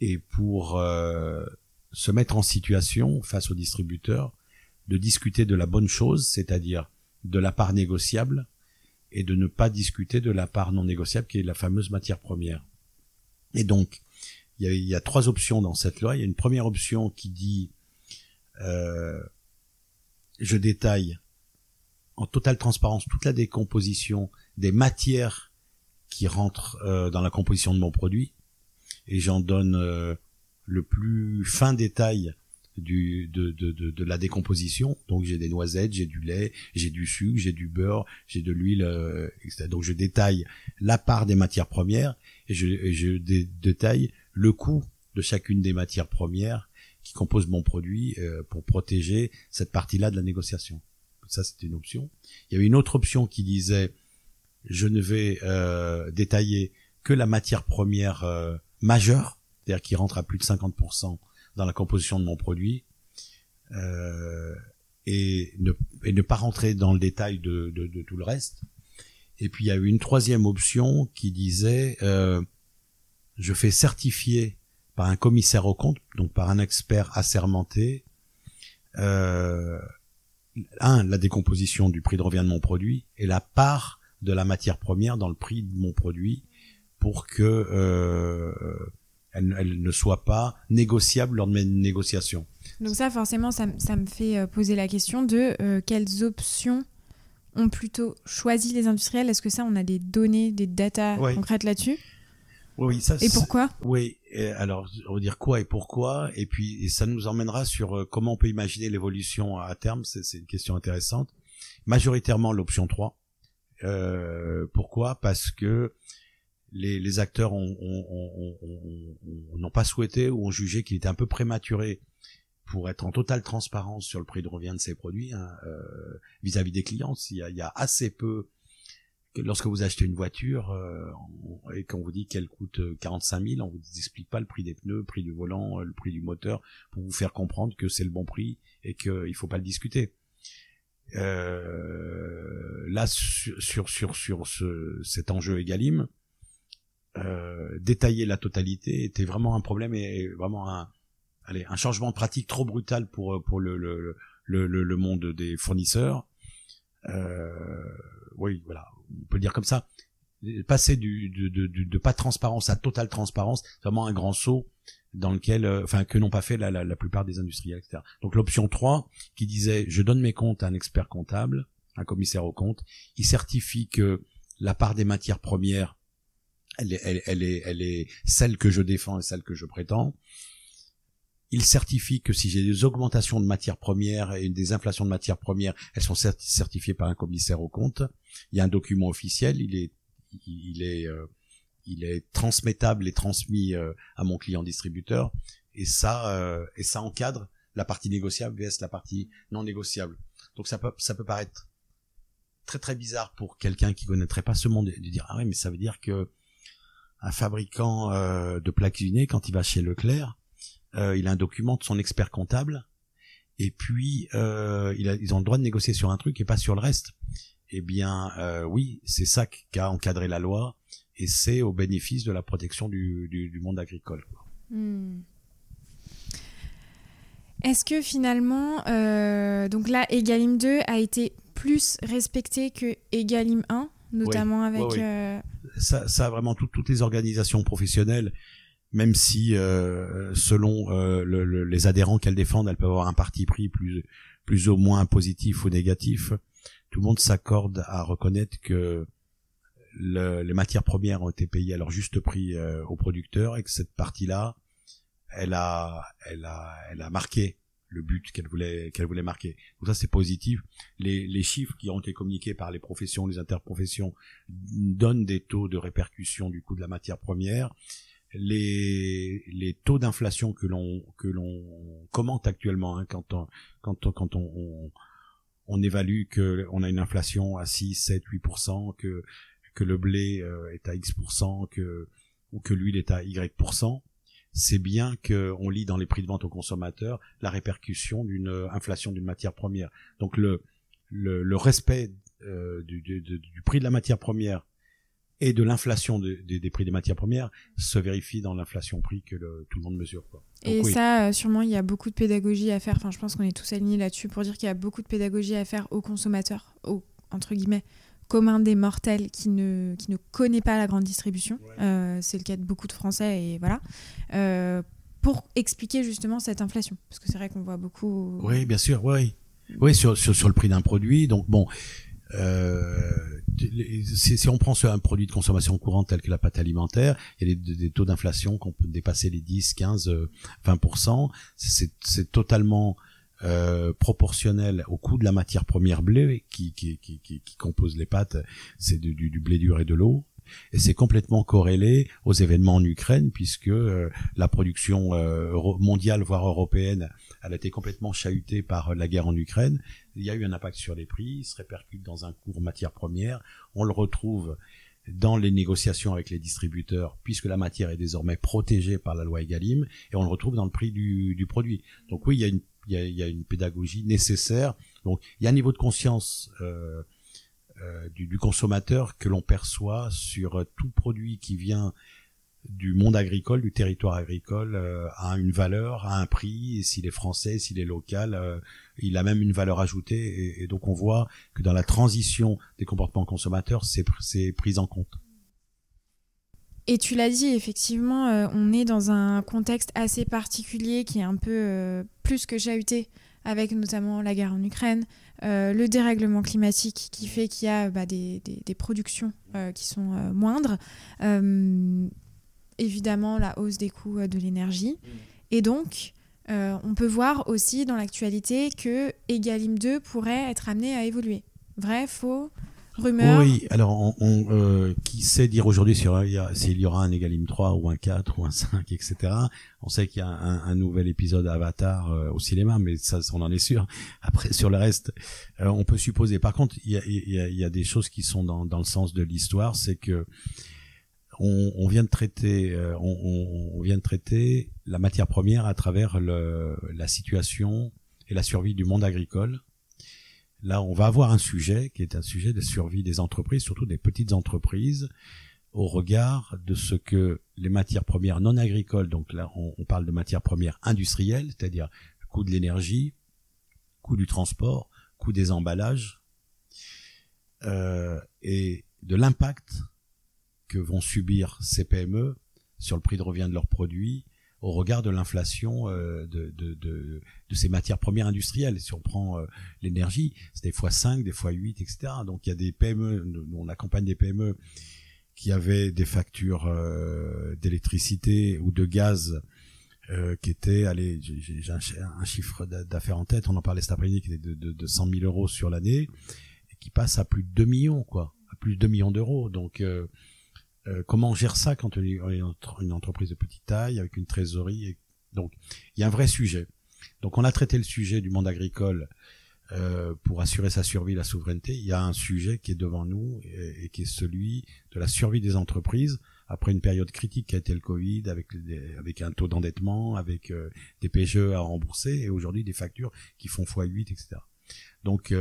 et pour euh, se mettre en situation face au distributeur de discuter de la bonne chose, c'est-à-dire de la part négociable, et de ne pas discuter de la part non négociable qui est la fameuse matière première. Et donc, il y a, il y a trois options dans cette loi. Il y a une première option qui dit euh, je détaille en totale transparence toute la décomposition des matières qui rentrent euh, dans la composition de mon produit et j'en donne euh, le plus fin détail du, de, de, de, de, la décomposition. Donc j'ai des noisettes, j'ai du lait, j'ai du sucre, j'ai du beurre, j'ai de l'huile, euh, etc. Donc je détaille la part des matières premières et je, je détaille le coût de chacune des matières premières qui composent mon produit euh, pour protéger cette partie-là de la négociation. Ça, c'était une option. Il y avait une autre option qui disait je ne vais euh, détailler que la matière première majeur, c'est-à-dire qui rentre à plus de 50% dans la composition de mon produit, euh, et, ne, et ne pas rentrer dans le détail de, de, de, tout le reste. Et puis il y a eu une troisième option qui disait euh, je fais certifier par un commissaire au compte, donc par un expert assermenté, euh, un, la décomposition du prix de revient de mon produit et la part de la matière première dans le prix de mon produit pour que euh, elle, elle, ne soit pas négociable lors de mes négociations. Donc ça, forcément, ça, ça me fait euh, poser la question de euh, quelles options ont plutôt choisi les industriels. Est-ce que ça, on a des données, des datas concrètes là-dessus? Oui, ça. Et pourquoi? Oui, alors on va dire quoi et pourquoi, et puis et ça nous emmènera sur euh, comment on peut imaginer l'évolution à terme. C'est une question intéressante. Majoritairement l'option 3. Euh, pourquoi? Parce que les, les acteurs n'ont pas souhaité ou ont jugé qu'il était un peu prématuré pour être en totale transparence sur le prix de revient de ces produits hein, euh, vis-à-vis des clients. Il y, a, il y, a, assez peu lorsque vous achetez une voiture euh, et qu'on vous dit qu'elle coûte 45 000, on vous explique pas le prix des pneus, le prix du volant, le prix du moteur pour vous faire comprendre que c'est le bon prix et qu'il faut pas le discuter. Euh, là sur sur sur, sur ce, cet enjeu Egalim, euh, détailler la totalité était vraiment un problème et vraiment un, allez, un changement de pratique trop brutal pour pour le le, le, le monde des fournisseurs. Euh, oui, voilà, on peut le dire comme ça. Passer du, de, de, de, pas transparence à totale transparence, c'est vraiment un grand saut dans lequel, euh, enfin, que n'ont pas fait la, la, la, plupart des industriels, etc. Donc l'option 3, qui disait, je donne mes comptes à un expert comptable, un commissaire au compte, il certifie que la part des matières premières elle est, elle, est, elle est celle que je défends et celle que je prétends. Il certifie que si j'ai des augmentations de matières premières et des inflations de matières premières, elles sont certifiées par un commissaire au compte. Il y a un document officiel, il est, il est, euh, il est transmettable et transmis euh, à mon client distributeur, et ça, euh, et ça encadre la partie négociable vs la partie non négociable. Donc ça peut, ça peut paraître très très bizarre pour quelqu'un qui connaîtrait pas ce monde de dire ah oui mais ça veut dire que un fabricant de plats cuisinés, quand il va chez Leclerc, il a un document de son expert comptable, et puis ils ont le droit de négocier sur un truc et pas sur le reste. Eh bien, euh, oui, c'est ça qu'a encadré la loi, et c'est au bénéfice de la protection du, du, du monde agricole. Hmm. Est-ce que finalement, euh, donc là, Egalim 2 a été plus respecté que Egalim 1 notamment avec. oui. euh, ça, ça vraiment tout- toutes les organisations professionnelles, même si euh, selon euh, le- le- les adhérents qu'elles défendent, elles peuvent avoir un parti pris plus plus ou moins positif ou négatif. Tout le monde s'accorde à reconnaître que le- les matières premières ont été payées à leur juste prix euh, aux producteurs et que cette partie-là, elle a, elle a, elle a marqué le but qu'elle voulait, qu'elle voulait marquer. Donc ça, c'est positif. Les, les chiffres qui ont été communiqués par les professions, les interprofessions, donnent des taux de répercussion du coût de la matière première. Les, les taux d'inflation que l'on que l'on commente actuellement, hein, quand on, quand on, quand on, on, on évalue que on a une inflation à 6, 7, 8 que que le blé euh, est à X que ou que l'huile est à Y c'est bien que on lit dans les prix de vente aux consommateurs la répercussion d'une euh, inflation d'une matière première. Donc le le, le respect euh, du, du- du prix de la matière première et de l'inflation de- des- des prix des matières premières se vérifie dans l'inflation prix que le- tout le monde mesure. Quoi. Donc Et oui. ça, euh, sûrement, il y a beaucoup de pédagogie à faire. Enfin, je pense qu'on est tous alignés là-dessus pour dire qu'il y a beaucoup de pédagogie à faire aux consommateurs, aux, entre guillemets, commun des mortels qui ne, qui ne connaît pas la grande distribution. Euh, c'est le cas de beaucoup de Français, et voilà. Euh, pour expliquer justement cette inflation. Parce que c'est vrai qu'on voit beaucoup. Oui, bien sûr, oui. Oui, sur, sur, sur le prix d'un produit. Donc bon, si, si on prend un produit de consommation courante tel que la pâte alimentaire, il y a des, taux d'inflation qu'on peut dépasser les 10, 15, euh, 20%. C'est totalement euh, proportionnel au coût de la matière première blé qui, qui, qui, qui, qui compose les pâtes. C'est du, du, du blé dur et de l'eau. Et c'est complètement corrélé aux événements en Ukraine puisque euh, la production euh, mondiale, voire européenne, elle a été complètement chahutée par la guerre en Ukraine. Il y a eu un impact sur les prix, il se répercute dans un cours matière première. On le retrouve dans les négociations avec les distributeurs, puisque la matière est désormais protégée par la loi Egalim, et on le retrouve dans le prix du, du produit. Donc oui, il y, a une, il, y a, une pédagogie nécessaire. Donc il y a un niveau de conscience euh, euh, du, consommateur que l'on perçoit sur tout produit qui vient du monde agricole, du territoire agricole, euh, a une valeur, a un prix, s'il est français, s'il est local, euh, il a même une valeur ajoutée, et, donc on voit que dans la transition des comportements consommateurs, c'est pr- c'est pris en compte. Et tu l'as dit, effectivement, euh, on est dans un contexte assez particulier qui est un peu plus que chahuté, avec notamment la guerre en Ukraine, le dérèglement climatique qui fait qu'il y a bah, des, productions qui sont moindres, évidemment la hausse des coûts euh, de l'énergie. Et donc, euh, on peut voir aussi dans l'actualité que Egalim 2 pourrait être amené à évoluer. Vrai, faux, rumeur Oui, alors on, on, euh, qui sait dire aujourd'hui s'il y, aura- un Egalim 3 ou un 4 ou un 5, etc. On sait qu'il y a un, un nouvel épisode Avatar euh, au cinéma, mais ça, on en est sûr. Après, sur le reste, euh, on peut supposer. Par contre, il y a, y a des choses qui sont dans, dans le sens de l'histoire, c'est que on, vient de traiter, euh, on, vient de traiter la matière première à travers la situation et la survie du monde agricole. Là, on va avoir un sujet qui est un sujet de survie des entreprises, surtout des petites entreprises, au regard de ce que les matières premières non agricoles, donc là, on, parle de matières premières industrielles, c'est-à-dire coût de l'énergie, coût du transport, coût des emballages, euh, et de l'impact que vont subir ces PME sur le prix de revient de leurs produits au regard de l'inflation euh, de, de, de, ces matières premières industrielles. Si on prend euh, l'énergie, c'est des fois 5, des fois 8, etc. Donc il y a des PME, on accompagne des PME qui avaient des factures euh, d'électricité ou de gaz qui étaient, allez, j'ai- un, chi- un chiffre d'a- d'affaires en tête, on en parlait cet après-midi, qui était de, de, de 100 000 euros sur l'année, et qui passe à plus de 2 millions, quoi, à plus de 2 millions d'euros. Donc euh, comment on gère ça quand on est une entreprise de petite taille avec une trésorerie et- Donc, il y a un vrai sujet. Donc, on a traité le sujet du monde agricole euh, pour assurer sa survie, la souveraineté. Il y a un sujet qui est devant nous et, qui est celui de la survie des entreprises après une période critique qui a été le Covid, avec des- avec un taux d'endettement, avec euh, des PGE à rembourser et aujourd'hui des factures qui font x8, etc. Donc,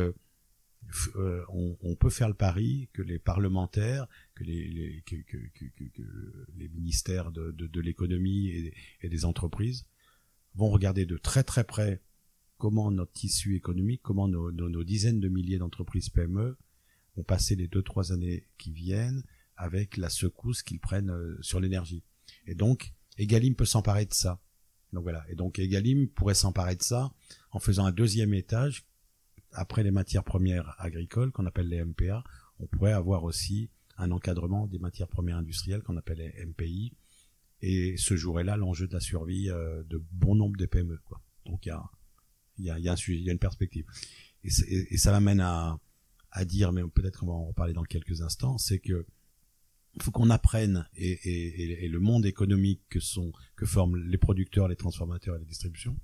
euh, on, on peut faire le pari que les parlementaires, que les, que, que, que, les ministères de, de, de l'économie et, et des entreprises vont regarder de très très près comment notre tissu économique, comment nos, nos, nos dizaines de milliers d'entreprises PME vont passer les deux trois années qui viennent avec la secousse qu'ils prennent euh, sur l'énergie. Et donc, Egalim peut s'emparer de ça. Donc voilà. Et donc Egalim pourrait s'emparer de ça en faisant un deuxième étage après les matières premières agricoles qu'on appelle les MPA. On pourrait avoir aussi un encadrement des matières premières industrielles qu'on appelle les MPI. Et ce jour là l'enjeu de la survie euh, de bon nombre de PME. Quoi. Donc il y a, y, a, une perspective. Et, ça m'amène à, dire, mais peut-être qu'on va en reparler dans quelques instants, c'est que faut qu'on apprenne et, et, et, le monde économique que sont que forment les producteurs, les transformateurs et les distributions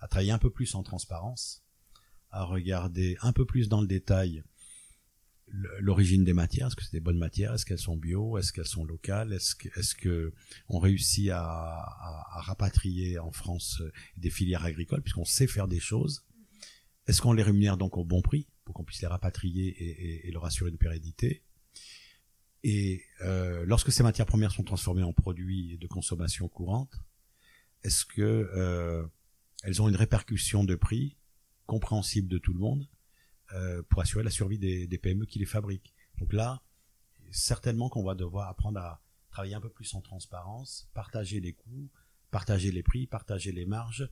à travailler un peu plus en transparence, à regarder un peu plus dans le détail l'origine des matières, est-ce que c'est des bonnes matières, est-ce qu'elles sont bio, est-ce qu'elles sont locales, est-ce que on réussit à, rapatrier en France des filières agricoles puisqu'on sait faire des choses, est-ce qu'on les rémunère donc au bon prix pour qu'on puisse les rapatrier et, et, leur assurer une pérennité? Et euh, lorsque ces matières premières sont transformées en produits de consommation courante, est-ce que euh, elles ont une répercussion de prix compréhensible de tout le monde euh, pour assurer la survie des, PME qui les fabriquent Donc là, certainement qu'on va devoir apprendre à travailler un peu plus en transparence, partager les coûts, partager les prix, partager les marges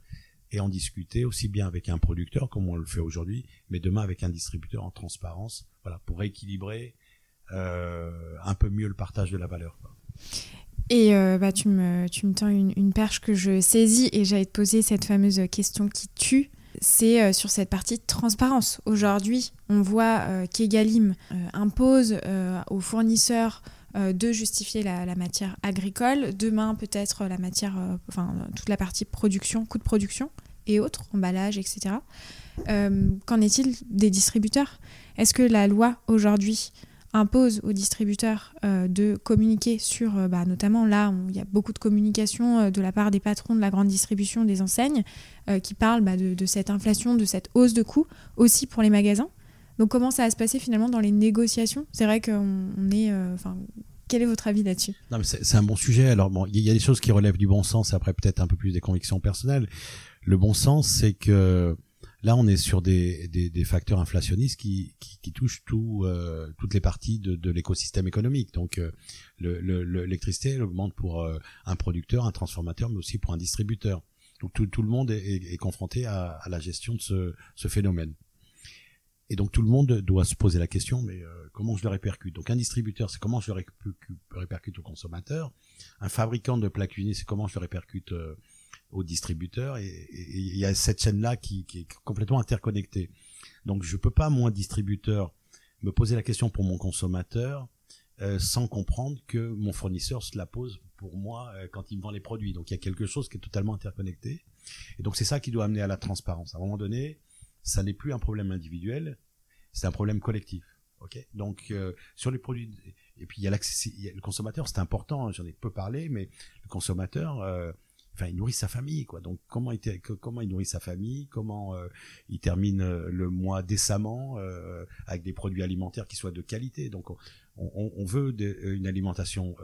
et en discuter aussi bien avec un producteur comme on le fait aujourd'hui, mais demain avec un distributeur en transparence, voilà, pour rééquilibrer euh, un peu mieux le partage de la valeur. Et euh, bah, tu, me, tu me tends une, une, perche que je saisis et j'allais te poser cette fameuse question qui tue. C'est euh, sur cette partie de transparence. Aujourd'hui, on voit euh, qu'Egalim euh, impose aux fournisseurs de justifier la, la, matière agricole. Demain, peut-être la matière, enfin toute la partie production, coût de production et autres, emballage, etc. Qu'en est-il des distributeurs? Est-ce que la loi aujourd'hui impose aux distributeurs euh, de communiquer sur, euh, bah, notamment là, il y a beaucoup de communication euh, de la part des patrons de la grande distribution des enseignes qui parlent bah, de, cette inflation, de cette hausse de coûts aussi pour les magasins. Donc comment ça va se passer finalement dans les négociations? C'est vrai qu'on on est... Quel est votre avis là-dessus? C'est un bon sujet. Alors bon, il y a des choses qui relèvent du bon sens, après peut-être un peu plus des convictions personnelles. Le bon sens, c'est que Là, on est sur des, facteurs inflationnistes qui, touchent euh, toutes les parties de, l'écosystème économique. Donc, euh, l'électricité le, augmente pour euh, un producteur, un transformateur, mais aussi pour un distributeur. Donc, tout, le monde est, confronté à, la gestion de ce, phénomène. Et donc, tout le monde doit se poser la question, mais comment je le répercute? Donc, un distributeur, c'est comment je le répercute au consommateur. Un fabricant de plaques unies, c'est comment je le répercute aux distributeurs et il y a cette chaîne là qui, est complètement interconnectée. Donc je peux pas moi distributeur me poser la question pour mon consommateur euh, sans comprendre que mon fournisseur se la pose pour moi euh, quand il me vend les produits. Donc il y a quelque chose qui est totalement interconnecté et donc c'est ça qui doit amener à la transparence. À un moment donné, ça n'est plus un problème individuel, c'est un problème collectif. Ok, donc euh, sur les produits et puis il y a l'accès, le consommateur, c'est important. J'en ai peu parlé, mais le consommateur, enfin il nourrit sa famille quoi donc comment il comment il nourrit sa famille comment euh, il termine euh, le mois décemment euh, avec des produits alimentaires qui soient de qualité donc on, veut une alimentation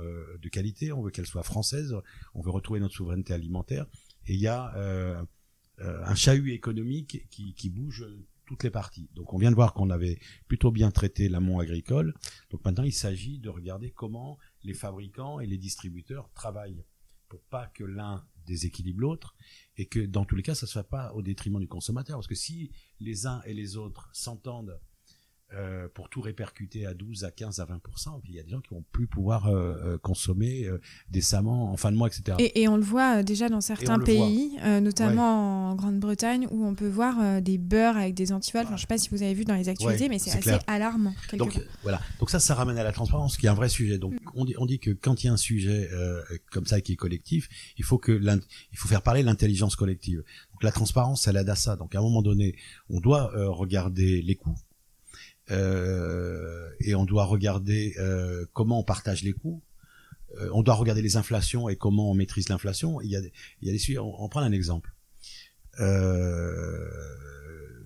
de qualité on veut qu'elle soit française on veut retrouver notre souveraineté alimentaire et il y a un chahut économique qui, qui bouge toutes les parties. Donc on vient de voir qu'on avait plutôt bien traité l'amont agricole. Donc maintenant il s'agit de regarder comment les fabricants et les distributeurs travaillent pour pas que l'un déséquilibre l'autre et que dans tous les cas ça ne soit pas au détriment du consommateur. Parce que si les uns et les autres s'entendent euh, pour tout répercuter à 12, à 15, à 20%. Puis il y a des gens qui vont plus pouvoir euh, euh, consommer euh, décemment en fin de mois, etc. Et, et on le voit euh, déjà dans certains pays, euh, notamment ouais. en Grande-Bretagne, où on peut voir des beurres avec des antivols. Enfin, je sais pas si vous avez vu dans les actualités, ouais, mais c'est assez clair. alarmant. Donc voilà. Donc ça, ça ramène à la transparence, qui est un vrai sujet. Donc mm. on, dit, on dit que quand il y a un sujet comme ça qui est collectif, il faut que il faut faire parler l'intelligence collective. Donc la transparence, elle aide à ça. Donc à un moment donné, on doit regarder les coûts et on doit regarder euh, comment on partage les coûts. Euh, on doit regarder les inflations et comment on maîtrise l'inflation. Il y a, il y a des. On, on prend un exemple. Euh,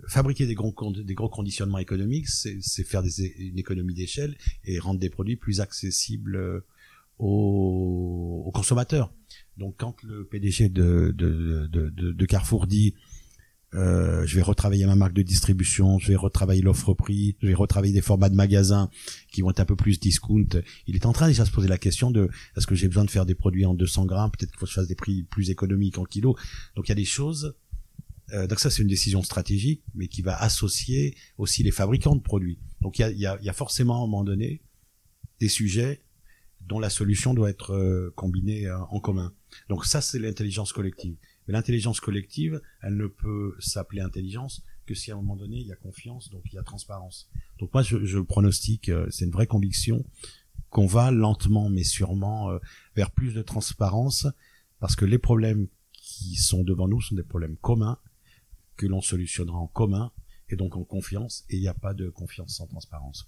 fabriquer des gros, des gros conditionnements économiques, c'est faire une économie d'échelle et rendre des produits plus accessibles aux, consommateurs. Donc quand le PDG de, de, de Carrefour dit euh, je vais retravailler ma marque de distribution, je vais retravailler l'offre prix, je vais retravailler des formats de magasins qui vont être un peu plus discount. Il est en train déjà de se poser la question de est-ce que j'ai besoin de faire des produits en 200 grammes, peut-être qu'il faut que je fasse des prix plus économiques en kilo. Donc il y a des choses. Euh, donc ça c'est une décision stratégique, mais qui va associer aussi les fabricants de produits. Donc il y a, y, a, y a, forcément à un moment donné des sujets dont la solution doit être euh, combinée euh, en commun. Donc ça c'est l'intelligence collective. Mais l'intelligence collective, elle ne peut s'appeler intelligence que si à un moment donné il y a confiance, donc il y a transparence. Donc moi je, pronostique, euh, c'est une vraie conviction, qu'on va lentement mais sûrement euh, vers plus de transparence, parce que les problèmes qui sont devant nous sont des problèmes communs que l'on solutionnera en commun et donc en confiance, et il n'y a pas de confiance sans transparence.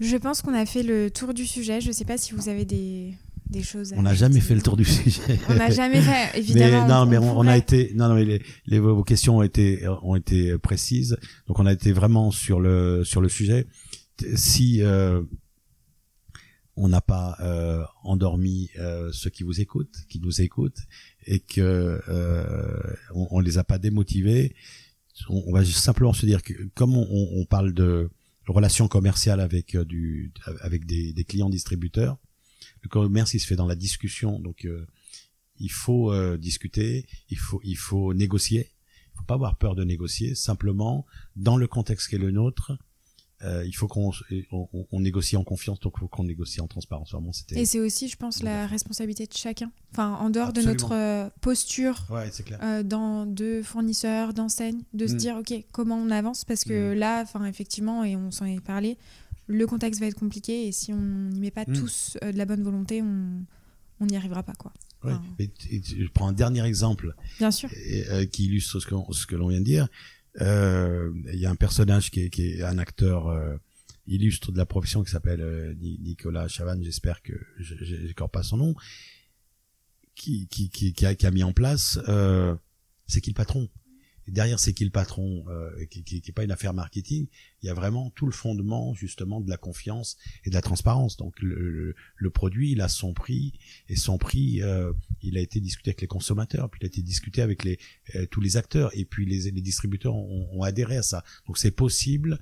Je pense qu'on a fait le tour du sujet. Je ne sais pas si vous avez des, des choses. On n'a jamais fait le tour du sujet. On n'a jamais fait, évidemment. Mais, non, on, mais on, on, a été, non, non, mais les, les, vos questions ont été, ont été précises. Donc on a été vraiment sur le, sur le sujet. Si euh, on n'a pas euh, endormi euh, ceux qui vous écoutent, qui nous écoutent, et que euh, on, on les a pas démotivés, on, on va simplement se dire que comme on, on parle de relations commerciales avec euh, du, avec des, des clients distributeurs le commerce il se fait dans la discussion. Donc euh, il faut euh, discuter il faut il faut négocier. Il faut pas avoir peur de négocier. Simplement dans le contexte qui est le nôtre euh, il faut qu'on on, on, négocie en confiance. Donc il faut qu'on négocie en transparence. Vraiment c'était et c'est aussi je pense la responsabilité de chacun. Enfin en dehors Absolument. de notre posture ouais, c'est clair. Euh, dans de fournisseurs d'enseignes de se dire ok comment on avance? Parce que mm. là enfin effectivement et on s'en est parlé le contexte va être compliqué et si on n'y met pas mmh. tous euh, de la bonne volonté, on n'y arrivera pas quoi. Ouais. Enfin, et, et, je prends un dernier exemple. Bien sûr. Et, euh, qui illustre ce que, ce que l'on vient de dire. Euh, il y a un personnage qui est, qui est un acteur illustre de la profession qui s'appelle Nicolas Chavannes. J'espère que j'écorche pas son nom. Qui, qui, qui, qui, a, qui a mis en place. c'est qui le patron? Derrière c'est qui le patron, euh, qui, qui, qui pas une affaire marketing, il y a vraiment tout le fondement justement de la confiance et de la transparence. Donc le, le, le produit, il a son prix et son prix, euh, il a été discuté avec les consommateurs, puis il a été discuté avec les euh, tous les acteurs et puis les, les distributeurs ont, ont adhéré à ça. Donc c'est possible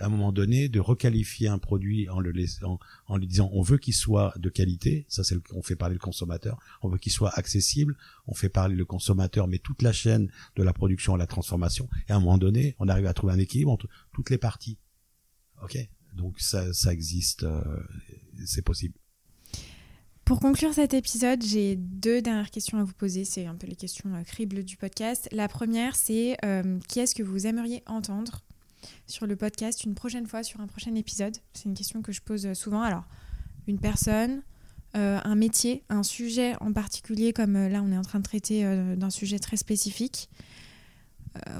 à un moment donné de requalifier un produit en le laissant, en lui disant on veut qu'il soit de qualité, ça c'est on fait parler le consommateur, on veut qu'il soit accessible, on fait parler le consommateur, mais toute la chaîne de la production à la transformation, et à un moment donné, on arrive à trouver un équilibre entre toutes les parties. Ok, donc ça, ça existe, euh, c'est possible. Pour conclure cet épisode, j'ai deux dernières questions à vous poser. C'est un peu les questions euh, cribles du podcast. La première, c'est euh, qui est-ce que vous aimeriez entendre sur le podcast une prochaine fois, sur un prochain épisode C'est une question que je pose souvent. Alors, une personne, euh, un métier, un sujet en particulier, comme euh, là on est en train de traiter euh, d'un sujet très spécifique.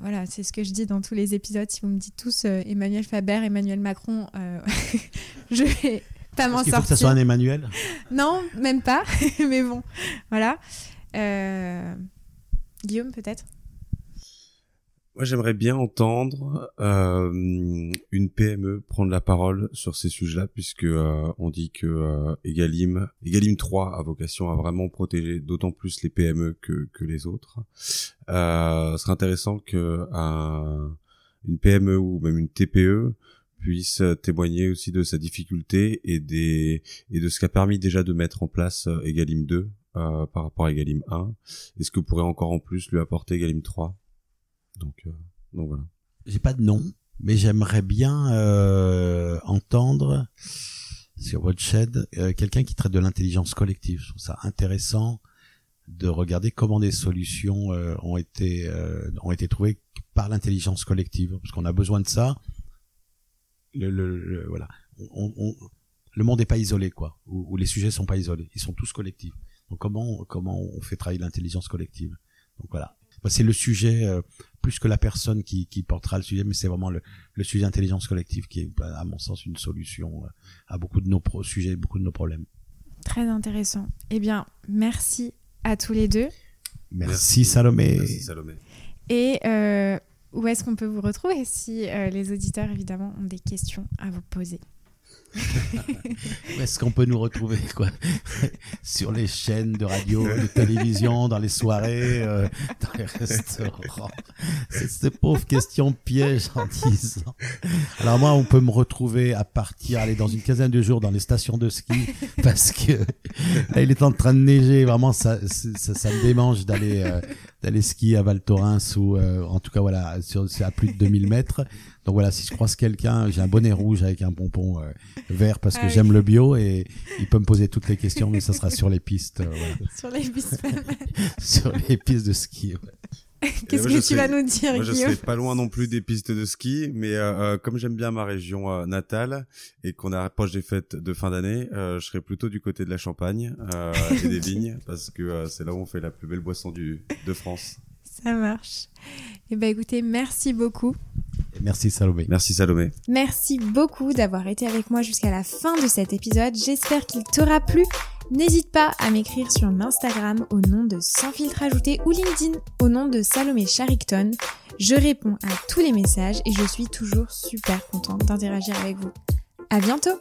Voilà, c'est ce que je dis dans tous les épisodes. Si vous me dites tous Emmanuel Faber, Emmanuel Macron, je vais pas m'en sortir. Faut que ça soit un Emmanuel? Non, même pas. Mais bon, voilà. Guillaume, peut-être? Moi, j'aimerais bien entendre euh, une PME prendre la parole sur ces sujets-là, puisque euh, on dit que euh, Egalim, Egalim 3 a vocation à vraiment protéger d'autant plus les PME que, que les autres. Euh, ce serait intéressant que un, une PME ou même une TPE puisse témoigner aussi de sa difficulté et des et de ce qu'a permis déjà de mettre en place Egalim 2 euh, par rapport à Egalim 1. Est-ce que vous pourrez encore en plus lui apporter Egalim 3 donc, euh, donc voilà. J'ai pas de nom, mais j'aimerais bien euh, entendre sur chaîne euh, quelqu'un qui traite de l'intelligence collective. Je trouve ça intéressant de regarder comment des solutions euh, ont été euh, ont été trouvées par l'intelligence collective, parce qu'on a besoin de ça. Le, le, le voilà, on, on, le monde n'est pas isolé, quoi, ou, ou les sujets sont pas isolés, ils sont tous collectifs. Donc comment comment on fait travailler l'intelligence collective? Donc voilà, c'est le sujet euh, plus que la personne qui, qui portera le sujet, mais c'est vraiment le, le sujet intelligence collective qui est, à mon sens, une solution euh, à beaucoup de nos pro sujets, beaucoup de nos problèmes. Très intéressant. Eh bien, merci à tous les deux. Merci, merci Salomé. Merci Salomé. Et euh, où est-ce qu'on peut vous retrouver si euh, les auditeurs, évidemment, ont des questions à vous poser? Est-ce qu'on peut nous retrouver quoi sur les chaînes de radio, de télévision, dans les soirées, euh, dans les restaurants C'est cette pauvre question piège en disant. Alors moi, on peut me retrouver à partir, aller dans une quinzaine de jours dans les stations de ski parce que là, il est en train de neiger. Vraiment, ça, ça, me démange d'aller euh, d'aller skier à Val Thorens ou euh, en tout cas voilà, c'est à plus de 2000 mètres. Donc voilà, si je croise quelqu'un, j'ai un bonnet rouge avec un pompon euh, vert parce que Ah j'aime le bio et il peut me poser toutes les questions, mais ça sera sur les pistes, euh, voilà. Sur les pistes. sur les pistes de ski. ouais. Qu'est-ce que je tu sais- vas nous dire, Moi, je Guillaume serai pas loin non plus des pistes de ski, mais euh, euh, comme j'aime bien ma région euh, natale et qu'on approche des fêtes de fin d'année, euh, je serai plutôt du côté de la Champagne euh, et des vignes parce que euh, c'est là où on fait la plus belle boisson du de France. Ça marche. Eh ben écoutez, merci beaucoup. Merci Salomé. Merci Salomé. Merci beaucoup d'avoir été avec moi jusqu'à la fin de cet épisode. J'espère qu'il t'aura plu. N'hésite pas à m'écrire sur Instagram au nom de Sans filtre ajouté ou LinkedIn au nom de Salomé Charicton. Je réponds à tous les messages et je suis toujours super contente d'interagir avec vous. À bientôt!